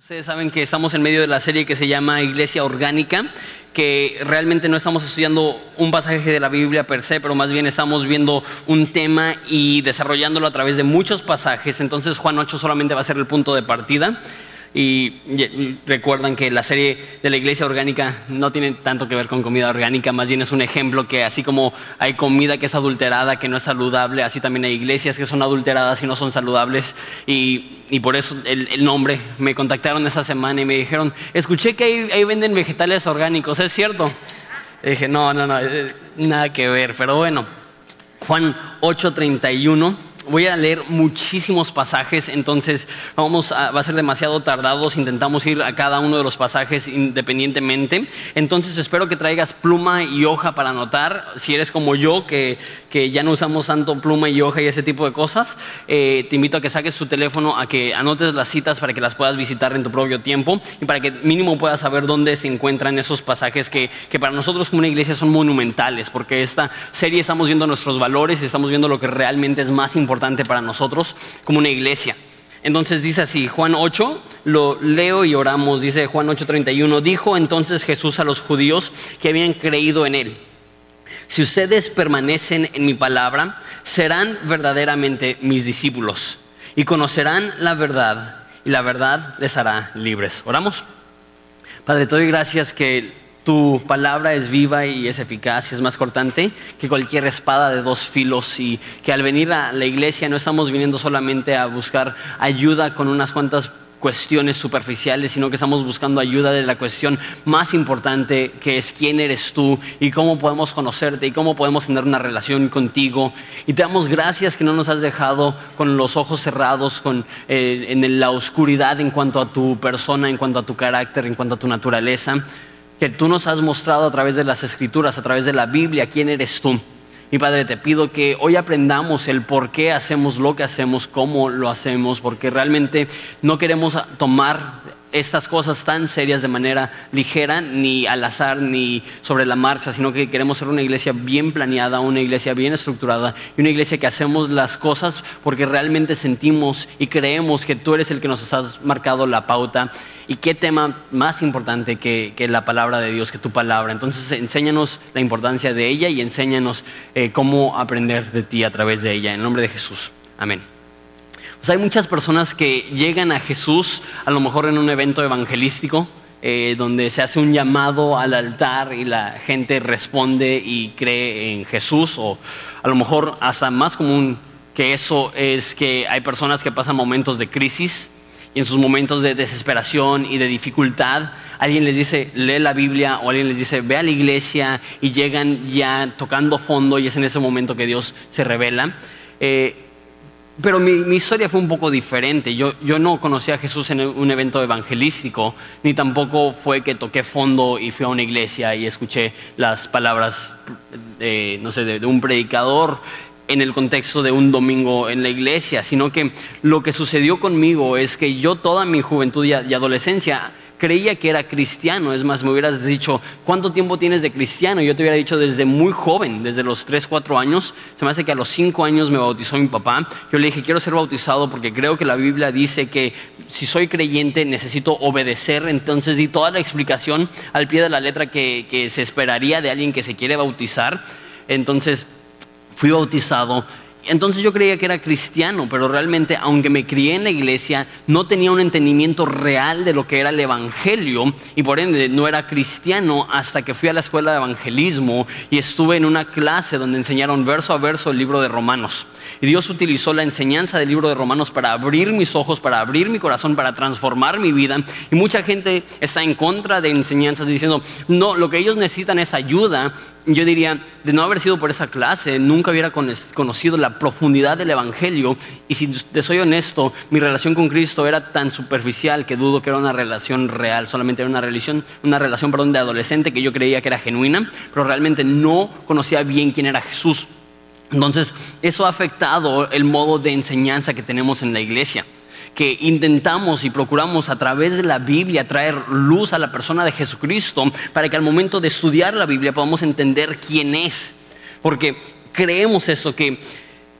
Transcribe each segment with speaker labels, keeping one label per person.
Speaker 1: Ustedes saben que estamos en medio de la serie que se llama Iglesia Orgánica, que realmente no estamos estudiando un pasaje de la Biblia per se, pero más bien estamos viendo un tema y desarrollándolo a través de muchos pasajes. Entonces Juan 8 solamente va a ser el punto de partida. Y recuerdan que la serie de la iglesia orgánica no tiene tanto que ver con comida orgánica, más bien es un ejemplo que así como hay comida que es adulterada, que no es saludable, así también hay iglesias que son adulteradas y no son saludables. Y, por eso el, nombre, me contactaron esa semana y me dijeron, escuché que ahí, ahí venden vegetales orgánicos, ¿es cierto? Y dije, no, no, no, eh, nada que ver, pero bueno, Juan 8:31 Voy a leer muchísimos pasajes, entonces vamos a, va a ser demasiado tardados. Intentamos ir a cada uno de los pasajes independientemente. Entonces espero que traigas pluma y hoja para anotar. Si eres como yo, que, que ya no usamos tanto pluma y hoja y ese tipo de cosas, eh, te invito a que saques tu teléfono, a que anotes las citas para que las puedas visitar en tu propio tiempo y para que mínimo puedas saber dónde se encuentran esos pasajes que, que para nosotros como una iglesia son monumentales, porque esta serie estamos viendo nuestros valores y estamos viendo lo que realmente es más importante para nosotros como una iglesia. Entonces dice así, Juan 8, lo leo y oramos, dice Juan 8:31, dijo entonces Jesús a los judíos que habían creído en él, si ustedes permanecen en mi palabra, serán verdaderamente mis discípulos y conocerán la verdad y la verdad les hará libres. Oramos. Padre, te doy gracias que tu palabra es viva y es eficaz y es más cortante que cualquier espada de dos filos y que al venir a la iglesia no estamos viniendo solamente a buscar ayuda con unas cuantas cuestiones superficiales, sino que estamos buscando ayuda de la cuestión más importante, que es quién eres tú y cómo podemos conocerte y cómo podemos tener una relación contigo. Y te damos gracias que no nos has dejado con los ojos cerrados, con, eh, en la oscuridad en cuanto a tu persona, en cuanto a tu carácter, en cuanto a tu naturaleza que tú nos has mostrado a través de las escrituras, a través de la Biblia, quién eres tú. Mi Padre, te pido que hoy aprendamos el por qué hacemos lo que hacemos, cómo lo hacemos, porque realmente no queremos tomar estas cosas tan serias de manera ligera, ni al azar, ni sobre la marcha, sino que queremos ser una iglesia bien planeada, una iglesia bien estructurada y una iglesia que hacemos las cosas porque realmente sentimos y creemos que tú eres el que nos has marcado la pauta. Y qué tema más importante que, la palabra de Dios, que tu palabra. Entonces, enséñanos la importancia de ella y enséñanos eh, cómo aprender de ti a través de ella. En nombre de Jesús. Amén hay muchas personas que llegan a Jesús, a lo mejor en un evento evangelístico, eh, donde se hace un llamado al altar y la gente responde y cree en Jesús, o a lo mejor hasta más común que eso es que hay personas que pasan momentos de crisis y en sus momentos de desesperación y de dificultad, alguien les dice, lee la Biblia o alguien les dice, ve a la iglesia y llegan ya tocando fondo y es en ese momento que Dios se revela. Eh, pero mi, historia fue un poco diferente. Yo, no conocí a Jesús en un evento evangelístico, ni tampoco fue que toqué fondo y fui a una iglesia y escuché las palabras, de, no sé, de un predicador en el contexto de un domingo en la iglesia, sino que lo que sucedió conmigo es que yo toda mi juventud y adolescencia creía que era cristiano. Es más, me hubieras dicho, ¿cuánto tiempo tienes de cristiano? Yo te hubiera dicho desde muy joven, desde los 3, 4 años. Se me hace que a los 5 años me bautizó mi papá. Yo le dije, quiero ser bautizado porque creo que la Biblia dice que si soy creyente necesito obedecer. Entonces di toda la explicación al pie de la letra que, que se esperaría de alguien que se quiere bautizar. Entonces fui bautizado entonces yo creía que era cristiano, pero realmente, aunque me crié en la iglesia, no tenía un entendimiento real de lo que era el evangelio y por ende no era cristiano hasta que fui a la escuela de evangelismo y estuve en una clase donde enseñaron verso a verso el libro de Romanos. Y Dios utilizó la enseñanza del libro de Romanos para abrir mis ojos, para abrir mi corazón, para transformar mi vida. Y mucha gente está en contra de enseñanzas diciendo, no, lo que ellos necesitan es ayuda. Yo diría, de no haber sido por esa clase, nunca hubiera conocido la profundidad del Evangelio. Y si te soy honesto, mi relación con Cristo era tan superficial que dudo que era una relación real. Solamente era una relación, una relación perdón, de adolescente que yo creía que era genuina, pero realmente no conocía bien quién era Jesús. Entonces, eso ha afectado el modo de enseñanza que tenemos en la iglesia, que intentamos y procuramos a través de la Biblia traer luz a la persona de Jesucristo para que al momento de estudiar la Biblia podamos entender quién es. Porque creemos esto, que,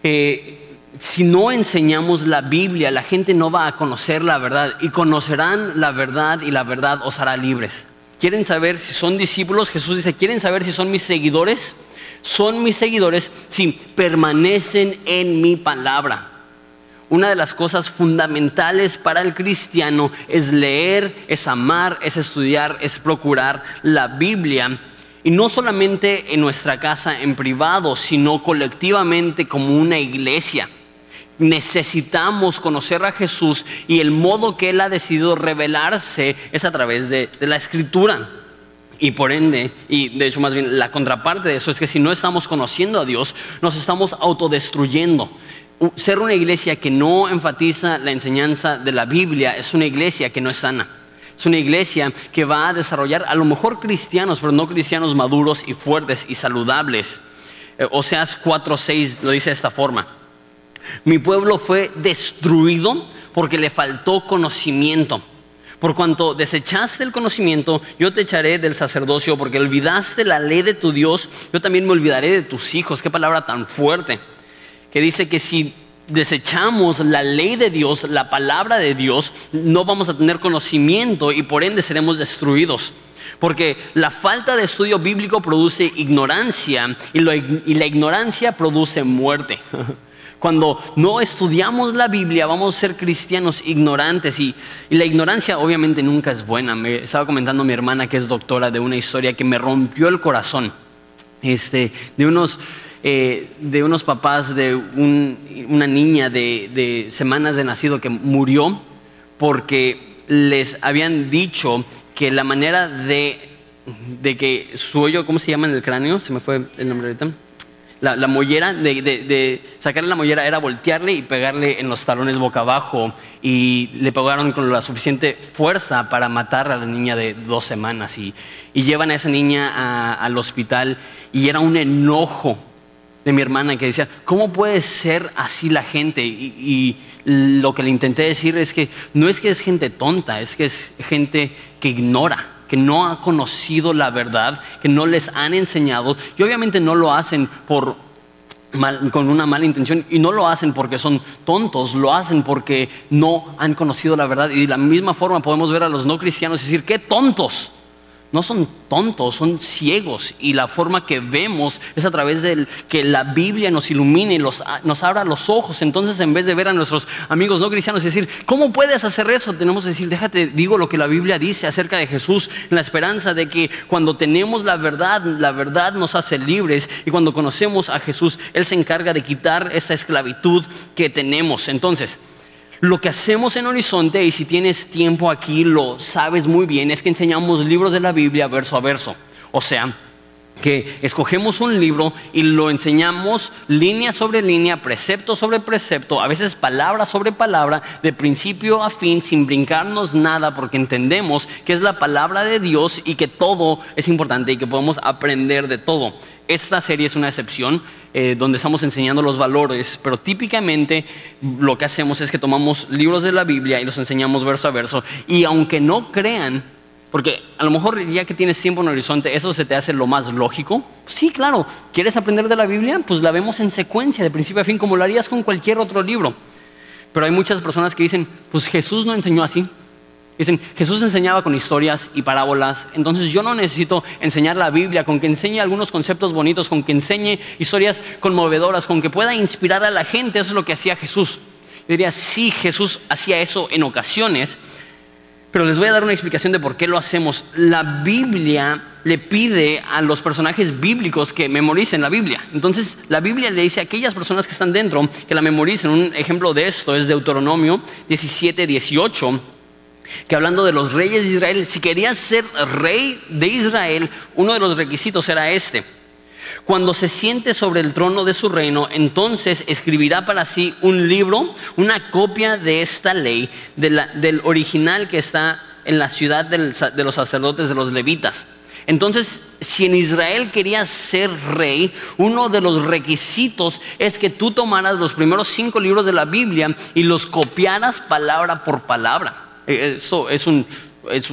Speaker 1: eh, si no enseñamos la Biblia, la gente no va a conocer la verdad y conocerán la verdad y la verdad os hará libres. ¿Quieren saber si son discípulos? Jesús dice, ¿quieren saber si son mis seguidores? Son mis seguidores si permanecen en mi palabra. Una de las cosas fundamentales para el cristiano es leer, es amar, es estudiar, es procurar la Biblia y no solamente en nuestra casa en privado, sino colectivamente como una iglesia. Necesitamos conocer a Jesús y el modo que Él ha decidido revelarse es a través de, la escritura. Y por ende, y de hecho más bien la contraparte de eso es que si no estamos conociendo a Dios, nos estamos autodestruyendo. Ser una iglesia que no enfatiza la enseñanza de la Biblia es una iglesia que no es sana. Es una iglesia que va a desarrollar a lo mejor cristianos, pero no cristianos maduros y fuertes y saludables. Eh, Oseas 4:6 lo dice de esta forma. Mi pueblo fue destruido porque le faltó conocimiento. Por cuanto desechaste el conocimiento, yo te echaré del sacerdocio, porque olvidaste la ley de tu Dios, yo también me olvidaré de tus hijos. Qué palabra tan fuerte. Que dice que si desechamos la ley de Dios, la palabra de Dios, no vamos a tener conocimiento y por ende seremos destruidos. Porque la falta de estudio bíblico produce ignorancia y, la ignorancia produce muerte. Cuando no estudiamos la Biblia vamos a ser cristianos ignorantes y, y, la ignorancia obviamente nunca es buena. Me estaba comentando mi hermana que es doctora de una historia que me rompió el corazón. Este, de unos eh, de unos papás de una niña de, semanas de nacido que murió porque les habían dicho que la manera de, de que su hoyo, ¿cómo se llama en el cráneo? Se me fue el nombre ahorita. La, la mollera, de, de, sacarle la mollera era voltearle y pegarle en los talones boca abajo y le pegaron con la suficiente fuerza para matar a la niña de dos semanas y, y llevan a esa niña al hospital y era un enojo de mi hermana que decía, ¿cómo puede ser así la gente? Y, lo que le intenté decir es que no es que es gente tonta, es que es gente que ignora, que no ha conocido la verdad, que no les han enseñado y obviamente no lo hacen por con una mala intención y no lo hacen porque son tontos, lo hacen porque no han conocido la verdad y de la misma forma podemos ver a los no cristianos y decir, qué tontos no son tontos, son ciegos y la forma que vemos es a través de que la Biblia nos ilumine, los, nos abra los ojos. Entonces, en vez de ver a nuestros amigos no cristianos y decir, ¿cómo puedes hacer eso? Tenemos que decir, déjate, digo lo que la Biblia dice acerca de Jesús, en la esperanza de que cuando tenemos la verdad, la verdad nos hace libres y cuando conocemos a Jesús, Él se encarga de quitar esa esclavitud que tenemos. Entonces, lo que hacemos en Horizonte, y si tienes tiempo aquí lo sabes muy bien, es que enseñamos libros de la Biblia verso a verso. O sea, que escogemos un libro y lo enseñamos línea sobre línea, precepto sobre precepto, a veces palabra sobre palabra, de principio a fin, sin brincarnos nada, porque entendemos que es la palabra de Dios y que todo es importante y que podemos aprender de todo. Esta serie es una excepción eh, donde estamos enseñando los valores, pero típicamente lo que hacemos es que tomamos libros de la Biblia y los enseñamos verso a verso. Y aunque no crean, porque a lo mejor ya que tienes tiempo en horizonte, eso se te hace lo más lógico. Sí, claro, ¿quieres aprender de la Biblia? Pues la vemos en secuencia, de principio a fin, como lo harías con cualquier otro libro. Pero hay muchas personas que dicen, pues Jesús no enseñó así. Dicen, Jesús enseñaba con historias y parábolas, entonces yo no necesito enseñar la Biblia, con que enseñe algunos conceptos bonitos, con que enseñe historias conmovedoras, con que pueda inspirar a la gente, eso es lo que hacía Jesús. Yo diría, sí, Jesús hacía eso en ocasiones, pero les voy a dar una explicación de por qué lo hacemos. La Biblia le pide a los personajes bíblicos que memoricen la Biblia. Entonces, la Biblia le dice a aquellas personas que están dentro que la memoricen. Un ejemplo de esto es Deuteronomio 17, 18 que hablando de los reyes de Israel, si querías ser rey de Israel, uno de los requisitos era este. Cuando se siente sobre el trono de su reino, entonces escribirá para sí un libro, una copia de esta ley, del original que está en la ciudad de los sacerdotes de los levitas. Entonces, si en Israel querías ser rey, uno de los requisitos es que tú tomaras los primeros cinco libros de la Biblia y los copiaras palabra por palabra. Eso es un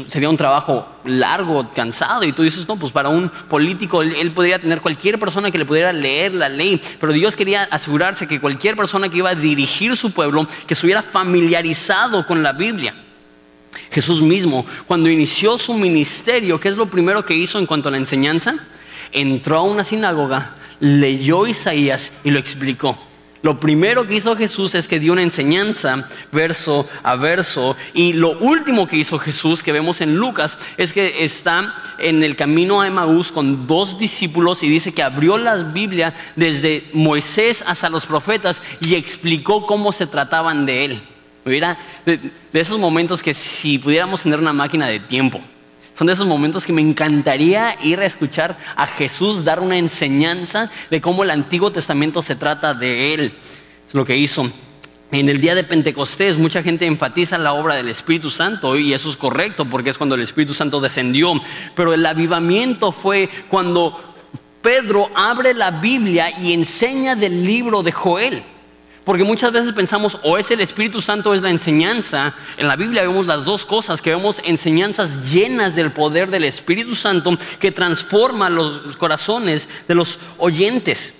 Speaker 1: sería un trabajo largo, cansado, y tú dices, no, pues para un político él, podría tener cualquier persona que le pudiera leer la ley, pero Dios quería asegurarse que cualquier persona que iba a dirigir su pueblo, que estuviera familiarizado con la Biblia. Jesús mismo, cuando inició su ministerio, ¿qué es lo primero que hizo en cuanto a la enseñanza? Entró a una sinagoga, leyó Isaías y lo explicó. Lo primero que hizo Jesús es que dio una enseñanza verso a verso. Y lo último que hizo Jesús, que vemos en Lucas, es que está en el camino a Emaús con dos discípulos y dice que abrió la Biblia desde Moisés hasta los profetas y explicó cómo se trataban de él. Mira, de, de esos momentos que si pudiéramos tener una máquina de tiempo, son de esos momentos que me encantaría ir a escuchar a Jesús dar una enseñanza de cómo el Antiguo Testamento se trata de Él. Es lo que hizo. En el día de Pentecostés mucha gente enfatiza la obra del Espíritu Santo y eso es correcto porque es cuando el Espíritu Santo descendió. Pero el avivamiento fue cuando Pedro abre la Biblia y enseña del libro de Joel. Porque muchas veces pensamos o es el Espíritu Santo o es la enseñanza. En la Biblia vemos las dos cosas, que vemos enseñanzas llenas del poder del Espíritu Santo que transforma los corazones de los oyentes.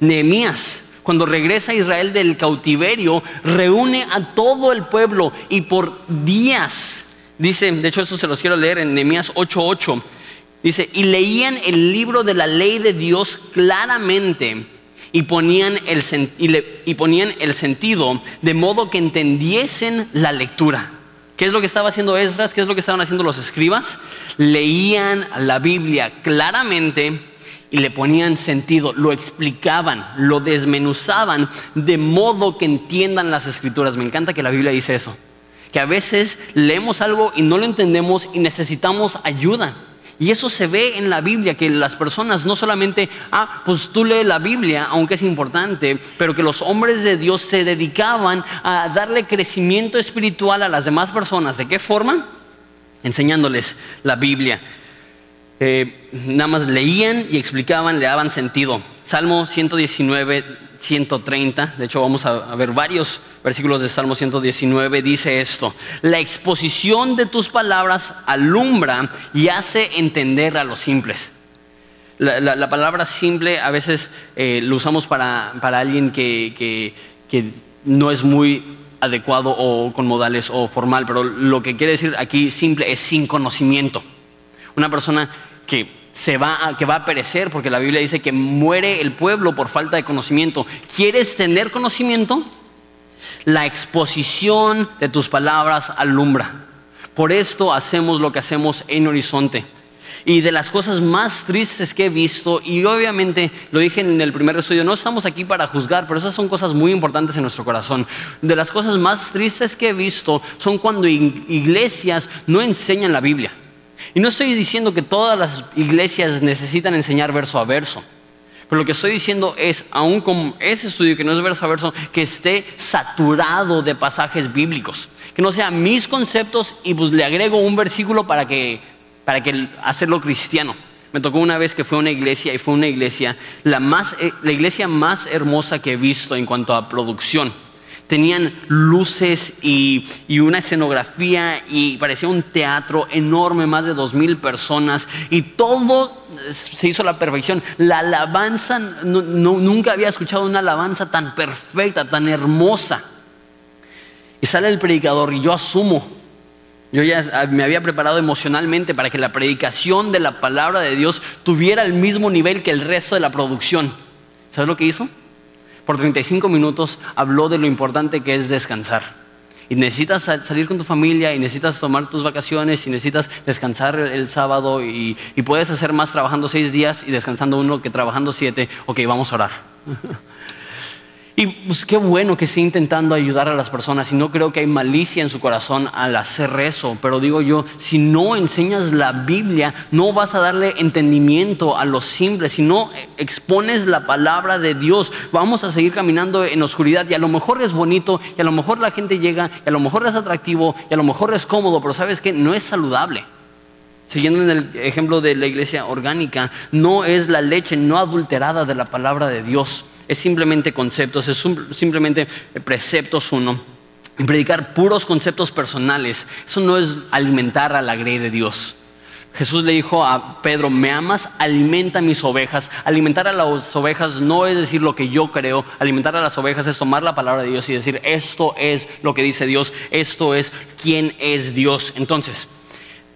Speaker 1: Nehemías, cuando regresa a Israel del cautiverio, reúne a todo el pueblo y por días, dice, de hecho esto se los quiero leer en Nehemías 8:8, dice, y leían el libro de la ley de Dios claramente y ponían, el, y, ponían el sentido de modo que entendiesen la lectura. ¿Qué es lo que estaba haciendo Esdras? ¿Qué es lo que estaban haciendo los escribas? Leían la Biblia claramente y le ponían sentido, lo explicaban, lo desmenuzaban de modo que entiendan las escrituras. Me encanta que la Biblia dice eso, que a veces leemos algo y no lo entendemos y necesitamos ayuda. Y eso se ve en la Biblia, que las personas no solamente, ah, pues tú lees la Biblia, aunque es importante, pero que los hombres de Dios se dedicaban a darle crecimiento espiritual a las demás personas. ¿De qué forma? Enseñándoles la Biblia. Eh, nada más leían y explicaban, le daban sentido. Salmo 119 130, de hecho vamos a, ver varios versículos de Salmo 119, dice esto, la exposición de tus palabras alumbra y hace entender a los simples. La, palabra simple a veces eh, lo usamos para, alguien que, que no es muy adecuado o con modales o formal, pero lo que quiere decir aquí simple es sin conocimiento. Una persona que se va a, que va a perecer, porque la Biblia dice que muere el pueblo por falta de conocimiento. ¿Quieres tener conocimiento? La exposición de tus palabras alumbra. Por esto hacemos lo que hacemos en Horizonte. Y de las cosas más tristes que he visto, y obviamente lo dije en el primer estudio, no estamos aquí para juzgar, pero esas son cosas muy importantes en nuestro corazón. De las cosas más tristes que he visto son cuando iglesias no enseñan la Biblia. Y no estoy diciendo que todas las iglesias necesitan enseñar verso a verso. Pero lo que estoy diciendo es, aún con ese estudio que no es verso a verso, que esté saturado de pasajes bíblicos. Que no sean mis conceptos y pues le agrego un versículo para que, para que hacerlo cristiano. Me tocó una vez que fue una iglesia y fue una iglesia, la, más, eh, la iglesia más hermosa que he visto en cuanto a producción tenían luces y, una escenografía y parecía un teatro enorme, más de dos mil personas y todo se hizo a la perfección. La alabanza, nunca había escuchado una alabanza tan perfecta, tan hermosa. Y sale el predicador y yo asumo, yo ya me había preparado emocionalmente para que la predicación de la palabra de Dios tuviera el mismo nivel que el resto de la producción. ¿Sabes lo que hizo? Por 35 minutos habló de lo importante que es descansar. Y necesitas salir con tu familia y necesitas tomar tus vacaciones y necesitas descansar el, sábado y, puedes hacer más trabajando seis días y descansando uno que trabajando siete. Ok, vamos a orar. Y pues qué bueno que esté intentando ayudar a las personas y no creo que hay malicia en su corazón al hacer eso, pero digo yo, si no enseñas la Biblia, no vas a darle entendimiento a los simples, si no expones la palabra de Dios, vamos a seguir caminando en oscuridad y a lo mejor es bonito y a lo mejor la gente llega y a lo mejor es atractivo y a lo mejor es cómodo, pero sabes que no es saludable. Siguiendo en el ejemplo de la iglesia orgánica, no es la leche no adulterada de la palabra de Dios es simplemente conceptos, es simplemente preceptos uno. predicar puros conceptos personales, eso no es alimentar a la grey de Dios. Jesús le dijo a Pedro, me amas, alimenta mis ovejas. Alimentar a las ovejas no es decir lo que yo creo, alimentar a las ovejas es tomar la palabra de Dios y decir, esto es lo que dice Dios, esto es quién es Dios. Entonces,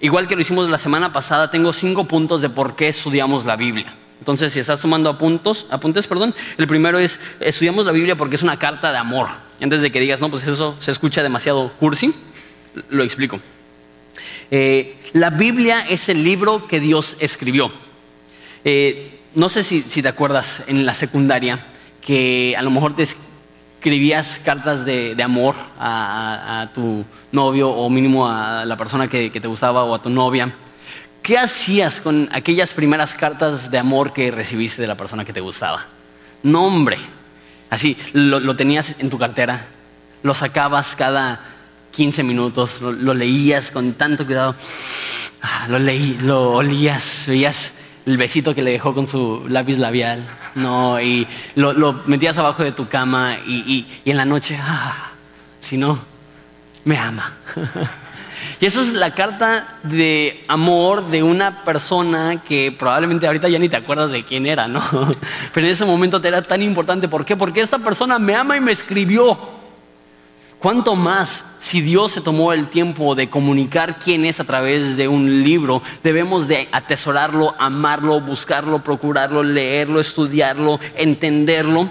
Speaker 1: igual que lo hicimos la semana pasada, tengo cinco puntos de por qué estudiamos la Biblia. Entonces, si estás tomando apuntos, apuntes, perdón, el primero es, estudiamos la Biblia porque es una carta de amor. Antes de que digas, no, pues eso se escucha demasiado cursi, lo explico. Eh, la Biblia es el libro que Dios escribió. Eh, no sé si, te acuerdas en la secundaria que a lo mejor te escribías cartas de, amor a, tu novio o mínimo a la persona que, te gustaba o a tu novia. ¿Qué hacías con aquellas primeras cartas de amor que recibiste de la persona que te gustaba? Nombre. Así, lo tenías en tu cartera, lo sacabas cada 15 minutos, lo, leías con tanto cuidado, ah, lo leí, lo olías, veías el besito que le dejó con su lápiz labial, no, y lo, metías abajo de tu cama y, en la noche, ah, si no, me ama. Y esa es la carta de amor de una persona que probablemente ahorita ya ni te acuerdas de quién era, ¿no? Pero en ese momento te era tan importante. ¿Por qué? Porque esta persona me ama y me escribió. ¿Cuánto más si Dios se tomó el tiempo de comunicar quién es a través de un libro? Debemos de atesorarlo, amarlo, buscarlo, procurarlo, leerlo, estudiarlo, entenderlo.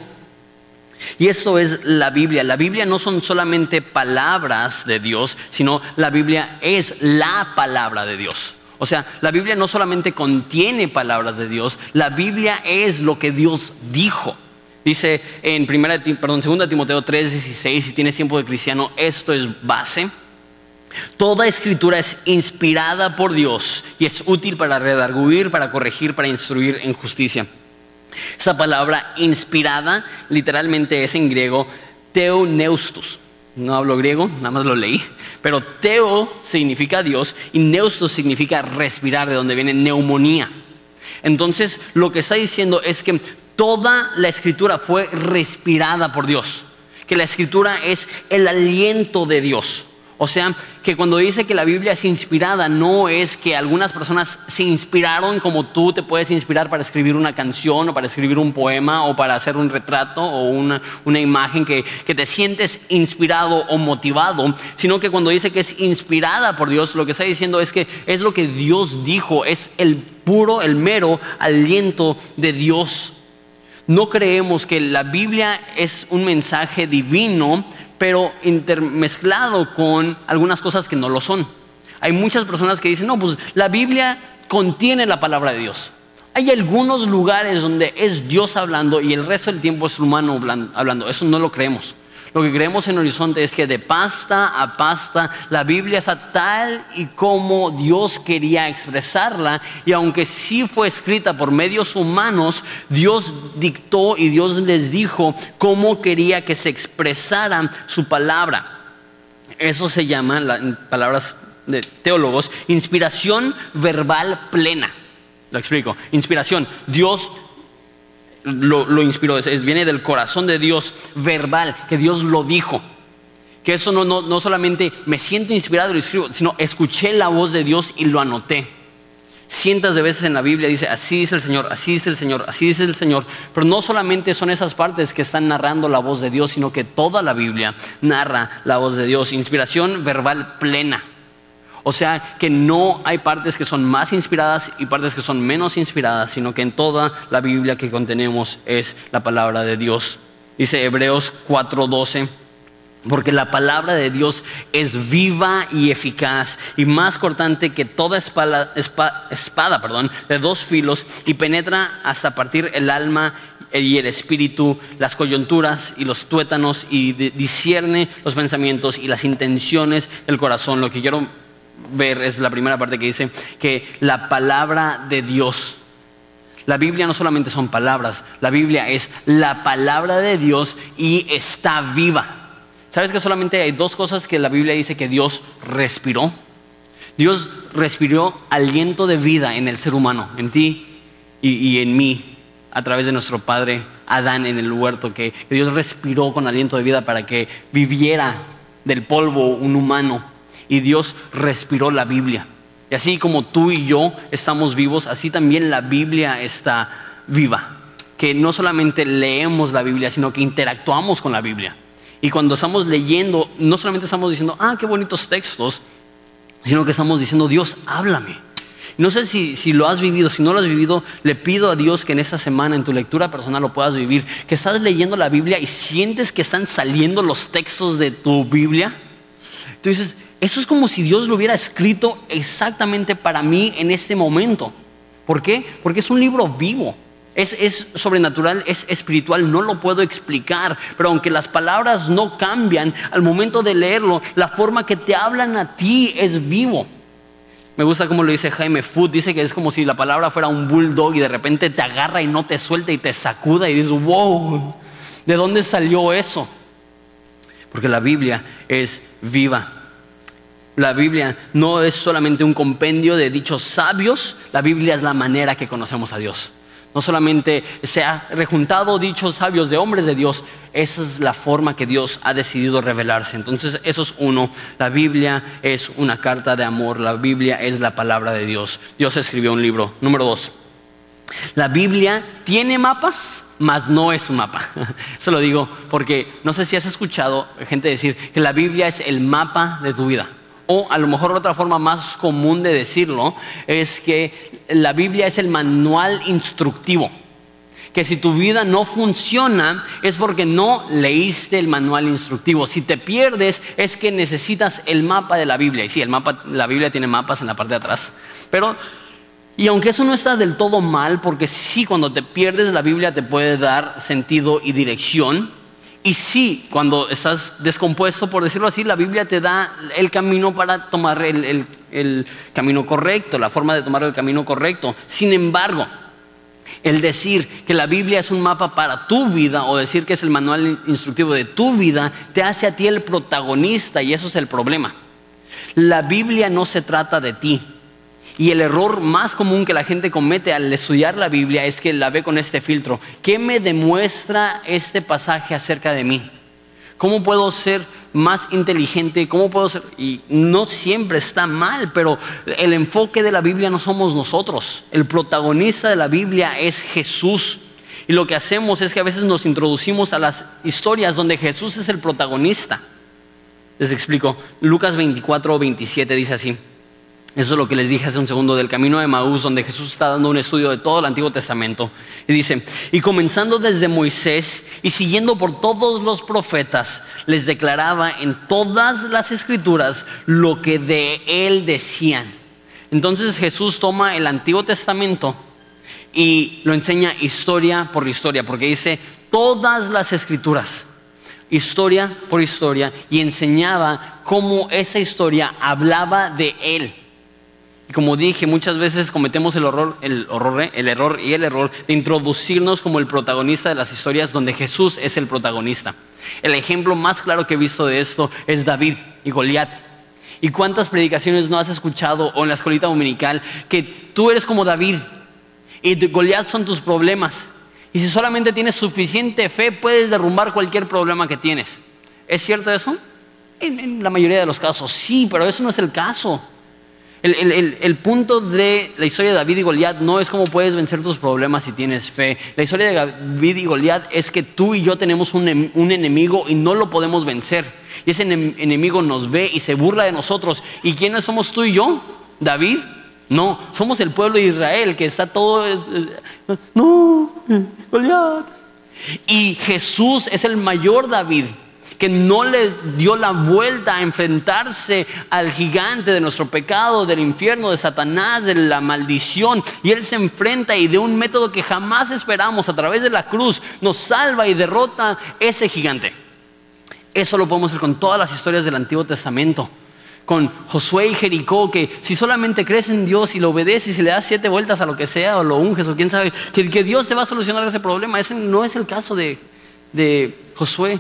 Speaker 1: Y eso es la Biblia. La Biblia no son solamente palabras de Dios, sino la Biblia es la palabra de Dios. O sea, la Biblia no solamente contiene palabras de Dios, la Biblia es lo que Dios dijo. Dice en primera, perdón, 2 Timoteo 3:16, si tienes tiempo de cristiano, esto es base. Toda escritura es inspirada por Dios y es útil para redarguir, para corregir, para instruir en justicia. Esa palabra inspirada literalmente es en griego teoneustos. No hablo griego, nada más lo leí. Pero teo significa Dios y neustos significa respirar, de donde viene neumonía. Entonces, lo que está diciendo es que toda la escritura fue respirada por Dios, que la escritura es el aliento de Dios. O sea, que cuando dice que la Biblia es inspirada, no es que algunas personas se inspiraron como tú te puedes inspirar para escribir una canción o para escribir un poema o para hacer un retrato o una, imagen que, que te sientes inspirado o motivado, sino que cuando dice que es inspirada por Dios, lo que está diciendo es que es lo que Dios dijo, es el puro, el mero aliento de Dios. No creemos que la Biblia es un mensaje divino, pero intermezclado con algunas cosas que no lo son. Hay muchas personas que dicen, no, pues la Biblia contiene la palabra de Dios. Hay algunos lugares donde es Dios hablando y el resto del tiempo es humano hablando. Eso no lo creemos. Lo que creemos en Horizonte es que de pasta a pasta la Biblia está tal y como Dios quería expresarla y aunque sí fue escrita por medios humanos, Dios dictó y Dios les dijo cómo quería que se expresara su palabra. Eso se llama, en palabras de teólogos, inspiración verbal plena. Lo explico. Inspiración. Dios lo, inspiró, viene del corazón de Dios verbal, que Dios lo dijo. Que eso no, no, solamente me siento inspirado y lo escribo, sino escuché la voz de Dios y lo anoté. Cientos de veces en la Biblia dice, así dice el Señor, así dice el Señor, así dice el Señor. Pero no solamente son esas partes que están narrando la voz de Dios, sino que toda la Biblia narra la voz de Dios. Inspiración verbal plena. O sea que no hay partes que son más inspiradas y partes que son menos inspiradas, sino que en toda la Biblia que contenemos es la palabra de Dios. Dice Hebreos 4:12. Porque la palabra de Dios es viva y eficaz y más cortante que toda espada, de dos filos y penetra hasta partir el alma y el espíritu, las coyunturas y los tuétanos y discierne los pensamientos y las intenciones del corazón. Lo que quiero ver es la primera parte que dice que la palabra de Dios, la Biblia no solamente son palabras, la Biblia es la palabra de Dios y está viva. ¿Sabes que solamente hay dos cosas que la Biblia dice que Dios respiró? Dios respiró aliento de vida en el ser humano, en ti y, en mí, a través de nuestro padre Adán en el huerto, que Dios respiró con aliento de vida para que viviera del polvo un humano y Dios respiró la Biblia. Y así como tú y yo estamos vivos, así también la Biblia está viva. Que no solamente leemos la Biblia, sino que interactuamos con la Biblia. Y cuando estamos leyendo, no solamente estamos diciendo, ah, qué bonitos textos, sino que estamos diciendo, Dios, háblame. No sé si, si, lo has vivido, si no lo has vivido, le pido a Dios que en esta semana, en tu lectura personal, lo puedas vivir. Que estás leyendo la Biblia y sientes que están saliendo los textos de tu Biblia. Tú dices, eso es como si Dios lo hubiera escrito exactamente para mí en este momento. ¿Por qué? Porque es un libro vivo. Es, sobrenatural, es espiritual, no lo puedo explicar, pero aunque las palabras no cambian, al momento de leerlo, la forma que te hablan a ti es vivo. Me gusta como lo dice Jaime Food, dice que es como si la palabra fuera un bulldog y de repente te agarra y no te suelta y te sacuda y dices, wow, ¿de dónde salió eso? Porque la Biblia es viva. La Biblia no es solamente un compendio de dichos sabios, la Biblia es la manera que conocemos a Dios. No solamente se ha rejuntado dichos sabios de hombres de Dios, esa es la forma que Dios ha decidido revelarse. Entonces, eso es uno. La Biblia es una carta de amor, la Biblia es la palabra de Dios. Dios escribió un libro. Número dos. La Biblia tiene mapas, mas no es un mapa. Eso lo digo porque no sé si has escuchado gente decir que la Biblia es el mapa de tu vida. O a lo mejor otra forma más común de decirlo es que la Biblia es el manual instructivo. Que si tu vida no funciona es porque no leíste el manual instructivo. Si te pierdes es que necesitas el mapa de la Biblia. Y sí, el mapa, la Biblia tiene mapas en la parte de atrás. Pero, y aunque eso no está del todo mal, porque sí, cuando te pierdes la Biblia te puede dar sentido y dirección, y sí, cuando estás descompuesto, por decirlo así, la Biblia te da el camino para tomar el, camino correcto, la forma de tomar el camino correcto. Sin embargo, el decir que la Biblia es un mapa para tu vida o decir que es el manual instructivo de tu vida, te hace a ti el protagonista y eso es el problema. La Biblia no se trata de ti. Y el error más común que la gente comete al estudiar la Biblia es que la ve con este filtro. ¿Qué me demuestra este pasaje acerca de mí? ¿Cómo puedo ser más inteligente? ¿Cómo puedo ser? Y no siempre está mal, pero el enfoque de la Biblia no somos nosotros. El protagonista de la Biblia es Jesús. Y lo que hacemos es que a veces nos introducimos a las historias donde Jesús es el protagonista. Les explico. Lucas 24, 27 dice así. Eso es lo que les dije hace un segundo del camino de Maús, donde Jesús está dando un estudio de todo el Antiguo Testamento. Y dice, y comenzando desde Moisés y siguiendo por todos los profetas, les declaraba en todas las escrituras lo que de él decían. Entonces Jesús toma el Antiguo Testamento y lo enseña historia por historia, porque dice todas las escrituras, historia por historia, y enseñaba cómo esa historia hablaba de él. Y como dije, muchas veces cometemos el, horror, el, horror, ¿eh? el error y el error de introducirnos como el protagonista de las historias donde Jesús es el protagonista. El ejemplo más claro que he visto de esto es David y Goliat. ¿Y cuántas predicaciones no has escuchado o en la escuelita dominical que tú eres como David y Goliat son tus problemas? Y si solamente tienes suficiente fe, puedes derrumbar cualquier problema que tienes. ¿Es cierto eso? en la mayoría de los casos, sí, pero eso no es el caso. El, punto de la historia de David y Goliat no es cómo puedes vencer tus problemas si tienes fe. La historia de David y Goliat es que tú y yo tenemos un, enemigo y no lo podemos vencer. Y ese enemigo nos ve y se burla de nosotros. ¿Y quiénes somos tú y yo? ¿David? No, somos el pueblo de Israel que está todo... no, Goliat. Y Jesús es el mayor David que no le dio la vuelta a enfrentarse al gigante de nuestro pecado, del infierno, de Satanás, de la maldición. Y Él se enfrenta y de un método que jamás esperamos, a través de la cruz, nos salva y derrota ese gigante. Eso lo podemos hacer con todas las historias del Antiguo Testamento con Josué y Jericó, que si solamente crees en Dios y lo obedeces y le das siete vueltas a lo que sea, o lo unges, o quién sabe, que, Dios te va a solucionar ese problema. Ese no es el caso de, de Josué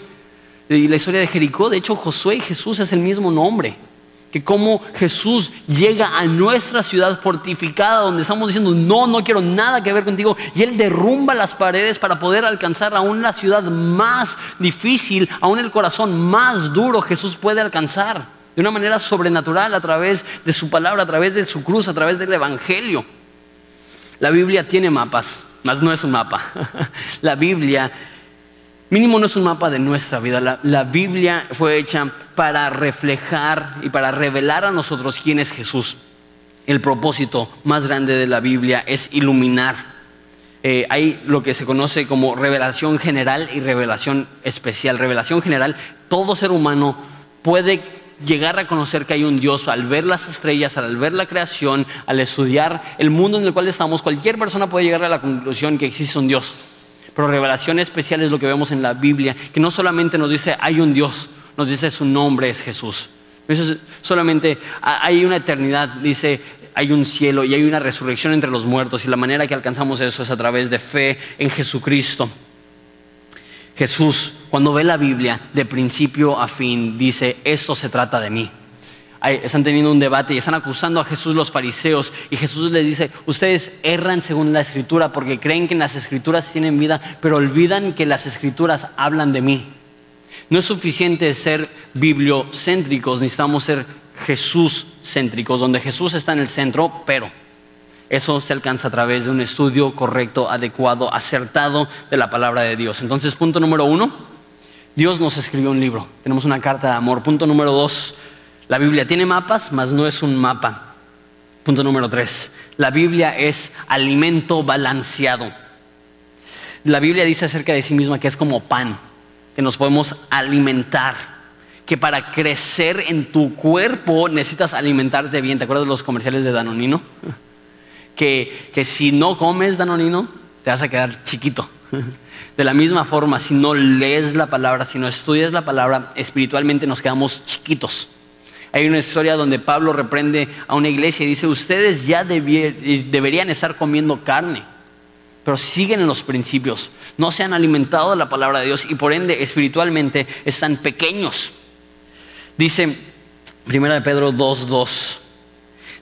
Speaker 1: y la historia de Jericó. De hecho, Josué y Jesús es el mismo nombre. que cómo Jesús llega a nuestra ciudad fortificada donde estamos diciendo, no, no quiero nada que ver contigo, y Él derrumba las paredes para poder alcanzar aún la ciudad más difícil, aún el corazón más duro Jesús puede alcanzar de una manera sobrenatural a través de su palabra, a través de su cruz, a través del Evangelio. La Biblia tiene mapas, mas no es un mapa. la Biblia Mínimo no es un mapa de nuestra vida. La, Biblia fue hecha para reflejar y para revelar a nosotros quién es Jesús. El propósito más grande de la Biblia es iluminar. Eh, hay lo que se conoce como revelación general y revelación especial. Revelación general, todo ser humano puede llegar a conocer que hay un Dios al ver las estrellas, al ver la creación, al estudiar el mundo en el cual estamos. Cualquier persona puede llegar a la conclusión que existe un Dios. Pero revelación especial es lo que vemos en la Biblia, que no solamente nos dice hay un Dios, nos dice su nombre es Jesús. Solamente hay una eternidad, dice hay un cielo y hay una resurrección entre los muertos y la manera que alcanzamos eso es a través de fe en Jesucristo. Jesús, cuando ve la Biblia de principio a fin, dice, esto se trata de mí están teniendo un debate y están acusando a Jesús los fariseos y Jesús les dice, ustedes erran según la escritura porque creen que las escrituras tienen vida, pero olvidan que las escrituras hablan de mí. No es suficiente ser bibliocéntricos, necesitamos ser Jesús céntricos, donde Jesús está en el centro, pero eso se alcanza a través de un estudio correcto, adecuado, acertado de la palabra de Dios. Entonces, punto número uno, Dios nos escribió un libro, tenemos una carta de amor. Punto número dos, la Biblia tiene mapas, mas no es un mapa. Punto número tres. La Biblia es alimento balanceado. La Biblia dice acerca de sí misma que es como pan, que nos podemos alimentar, que para crecer en tu cuerpo necesitas alimentarte bien. ¿Te acuerdas de los comerciales de Danonino? Que, que si no comes Danonino, te vas a quedar chiquito. De la misma forma, si no lees la palabra, si no estudias la palabra, espiritualmente nos quedamos chiquitos. Hay una historia donde Pablo reprende a una iglesia y dice, ustedes ya deberían estar comiendo carne, pero siguen en los principios, no se han alimentado de la palabra de Dios y por ende espiritualmente están pequeños. Dice 1 de Pedro 2.2,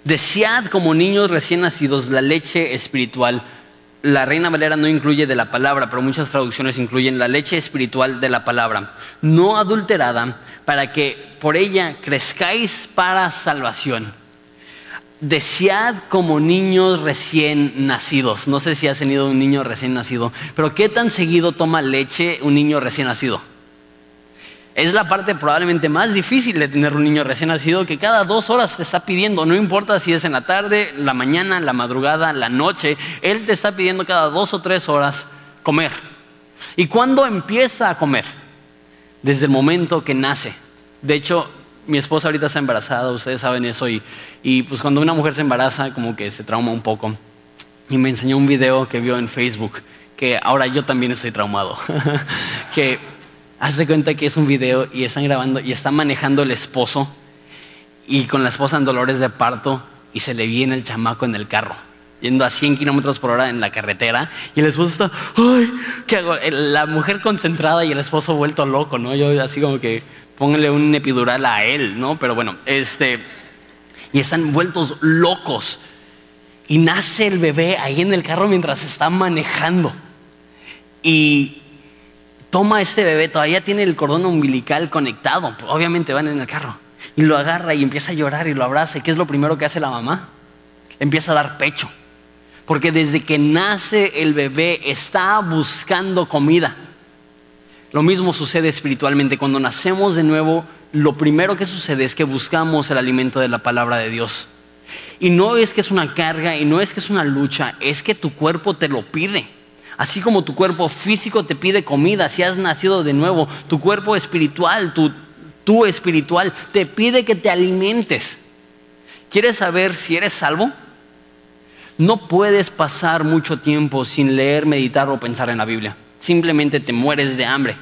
Speaker 1: desead como niños recién nacidos la leche espiritual. La Reina Valera no incluye de la palabra, pero muchas traducciones incluyen la leche espiritual de la palabra, no adulterada para que por ella crezcáis para salvación. Desead como niños recién nacidos. No sé si has tenido un niño recién nacido, pero ¿qué tan seguido toma leche un niño recién nacido? Es la parte probablemente más difícil de tener un niño recién nacido que cada dos horas te está pidiendo, no importa si es en la tarde, la mañana, la madrugada, la noche, él te está pidiendo cada dos o tres horas comer. ¿Y cuándo empieza a comer? desde el momento que nace. De hecho, mi esposa ahorita está embarazada, ustedes saben eso, y, y pues cuando una mujer se embaraza, como que se trauma un poco. Y me enseñó un video que vio en Facebook, que ahora yo también estoy traumado. que hace cuenta que es un video y están grabando y está manejando el esposo y con la esposa en dolores de parto y se le viene el chamaco en el carro yendo a 100 kilómetros por hora en la carretera y el esposo está, ay, ¿qué hago? La mujer concentrada y el esposo vuelto loco, ¿no? Yo así como que pónganle un epidural a él, ¿no? Pero bueno, este, y están vueltos locos. Y nace el bebé ahí en el carro mientras está manejando. Y toma este bebé, todavía tiene el cordón umbilical conectado, obviamente van en el carro. Y lo agarra y empieza a llorar y lo abraza. ¿Y qué es lo primero que hace la mamá? empieza a dar pecho. Porque desde que nace el bebé está buscando comida. Lo mismo sucede espiritualmente. Cuando nacemos de nuevo, lo primero que sucede es que buscamos el alimento de la palabra de Dios. Y no es que es una carga y no es que es una lucha, es que tu cuerpo te lo pide. Así como tu cuerpo físico te pide comida, si has nacido de nuevo, tu cuerpo espiritual, tu, tu espiritual, te pide que te alimentes. ¿Quieres saber si eres salvo? No puedes pasar mucho tiempo sin leer, meditar o pensar en la Biblia. Simplemente te mueres de hambre.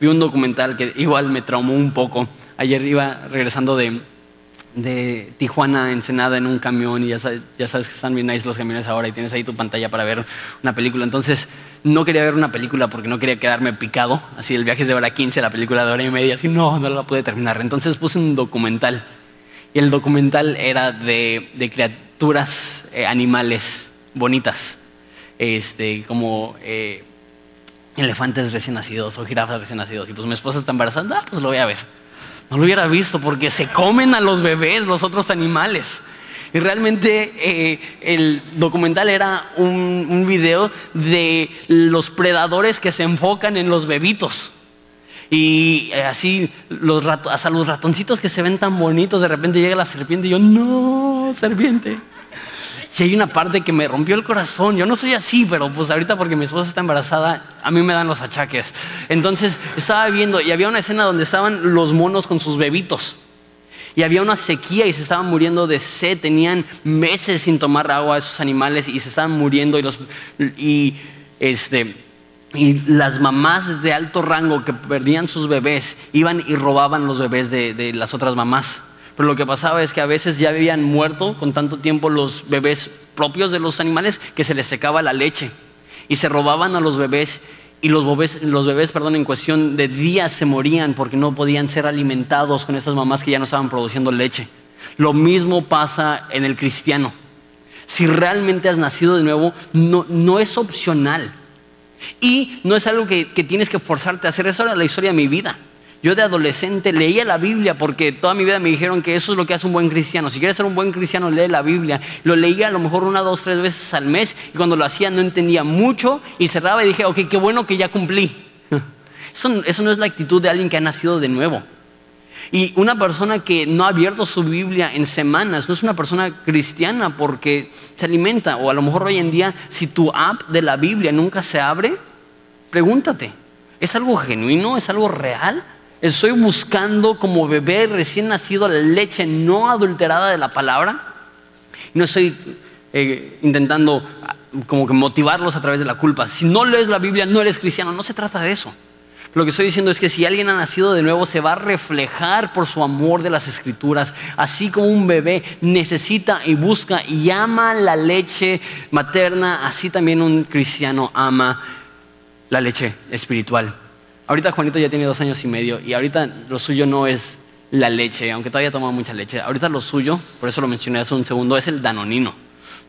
Speaker 1: Vi un documental que igual me traumó un poco. Ayer iba regresando de, de Tijuana a Ensenada en un camión y ya sabes, que están bien nice los camiones ahora y tienes ahí tu pantalla para ver una película. Entonces no quería ver una película porque no quería quedarme picado. Así el viaje es de hora 15, la película de hora y media. Así no, no la pude terminar. Entonces puse un documental y el documental era de, criaturas eh, animales bonitas, este, como eh, elefantes recién nacidos o jirafas recién nacidos. Y pues mi esposa está embarazada, ah, pues lo voy a ver. No lo hubiera visto porque se comen a los bebés, los otros animales. Y realmente eh, el documental era un, video de los predadores que se enfocan en los bebitos. Y eh, así, los hasta los ratoncitos que se ven tan bonitos, de repente llega la serpiente y yo, no, serpiente. Y hay una parte que me rompió el corazón. Yo no soy así, pero pues ahorita porque mi esposa está embarazada, a mí me dan los achaques. Entonces estaba viendo y había una escena donde estaban los monos con sus bebitos. Y había una sequía y se estaban muriendo de sed. Tenían meses sin tomar agua esos animales y se estaban muriendo. Y, los, y, este, y las mamás de alto rango que perdían sus bebés iban y robaban los bebés de, de las otras mamás. Pero lo que pasaba es que a veces ya habían muerto con tanto tiempo los bebés propios de los animales que se les secaba la leche. Y se robaban a los bebés y los bebés, los bebés perdón, en cuestión de días se morían porque no podían ser alimentados con esas mamás que ya no estaban produciendo leche. Lo mismo pasa en el cristiano. Si realmente has nacido de nuevo, no, no es opcional. Y no es algo que, que tienes que forzarte a hacer. Esa era la historia de mi vida. Yo de adolescente leía la Biblia porque toda mi vida me dijeron que eso es lo que hace un buen cristiano. Si quieres ser un buen cristiano, lee la Biblia. Lo leía a lo mejor una, dos, tres veces al mes y cuando lo hacía no entendía mucho y cerraba y dije, ok, qué bueno que ya cumplí. Eso, eso no es la actitud de alguien que ha nacido de nuevo. Y una persona que no ha abierto su Biblia en semanas no es una persona cristiana porque se alimenta. O a lo mejor hoy en día, si tu app de la Biblia nunca se abre, pregúntate, ¿es algo genuino? ¿Es algo real? Estoy buscando como bebé recién nacido la leche no adulterada de la palabra. No estoy eh, intentando ah, como que motivarlos a través de la culpa. Si no lees la Biblia, no eres cristiano. No se trata de eso. Lo que estoy diciendo es que si alguien ha nacido de nuevo, se va a reflejar por su amor de las escrituras. Así como un bebé necesita y busca y ama la leche materna, así también un cristiano ama la leche espiritual. Ahorita Juanito ya tiene dos años y medio y ahorita lo suyo no es la leche, aunque todavía toma mucha leche. Ahorita lo suyo, por eso lo mencioné hace un segundo, es el danonino.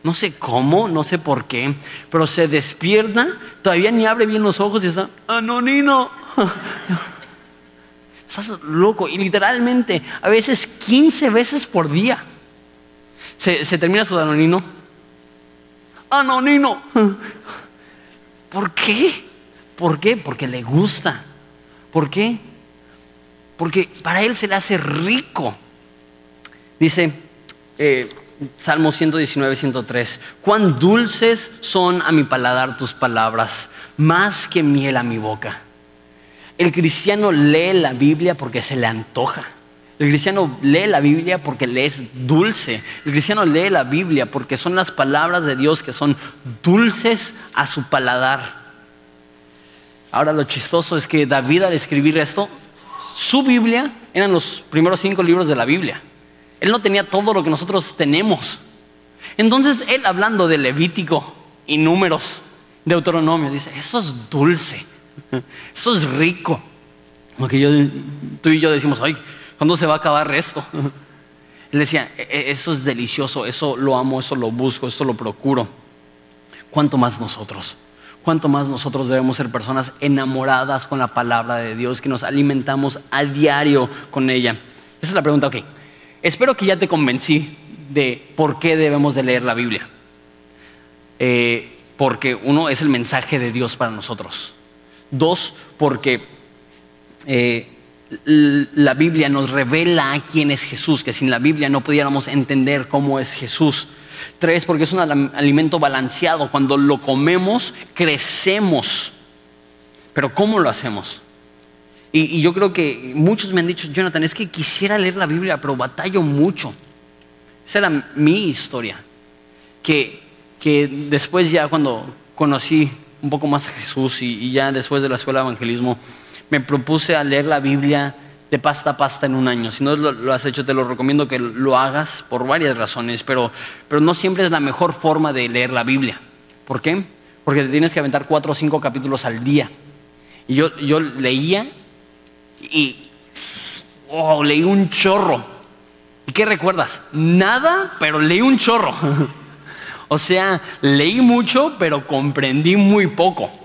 Speaker 1: No sé cómo, no sé por qué, pero se despierta, todavía ni abre bien los ojos y está, danonino. Estás loco. Y literalmente, a veces 15 veces por día, se, se termina su danonino. Anonino. ¿Por qué? ¿Por qué? Porque le gusta. ¿Por qué? Porque para él se le hace rico. Dice eh, Salmo 119, 103, cuán dulces son a mi paladar tus palabras, más que miel a mi boca. El cristiano lee la Biblia porque se le antoja. El cristiano lee la Biblia porque le es dulce. El cristiano lee la Biblia porque son las palabras de Dios que son dulces a su paladar. Ahora lo chistoso es que David al escribir esto, su Biblia eran los primeros cinco libros de la Biblia. Él no tenía todo lo que nosotros tenemos. Entonces él hablando de Levítico y números, de Deuteronomio, dice, eso es dulce, eso es rico. Porque yo, tú y yo decimos, ay, ¿cuándo se va a acabar esto? Él decía, e, e, eso es delicioso, eso lo amo, eso lo busco, eso lo procuro. ¿Cuánto más nosotros? Cuánto más nosotros debemos ser personas enamoradas con la palabra de Dios, que nos alimentamos a diario con ella. Esa es la pregunta, ok. Espero que ya te convencí de por qué debemos de leer la Biblia. Eh, porque uno es el mensaje de Dios para nosotros. Dos, porque eh, la Biblia nos revela quién es Jesús, que sin la Biblia no pudiéramos entender cómo es Jesús. Tres, porque es un alimento balanceado. Cuando lo comemos, crecemos. Pero ¿cómo lo hacemos? Y, yo creo que muchos me han dicho, Jonathan, es que quisiera leer la Biblia, pero batallo mucho. Esa era mi historia. Que, después ya cuando conocí un poco más a Jesús y, y ya después de la escuela de evangelismo, me propuse a leer la Biblia de pasta a pasta en un año. Si no lo, has hecho, te lo recomiendo que lo hagas por varias razones, pero, pero no siempre es la mejor forma de leer la Biblia. ¿Por qué? Porque te tienes que aventar cuatro o cinco capítulos al día. Y yo, yo leía y oh, leí un chorro. ¿Y qué recuerdas? Nada, pero leí un chorro. o sea, leí mucho, pero comprendí muy poco.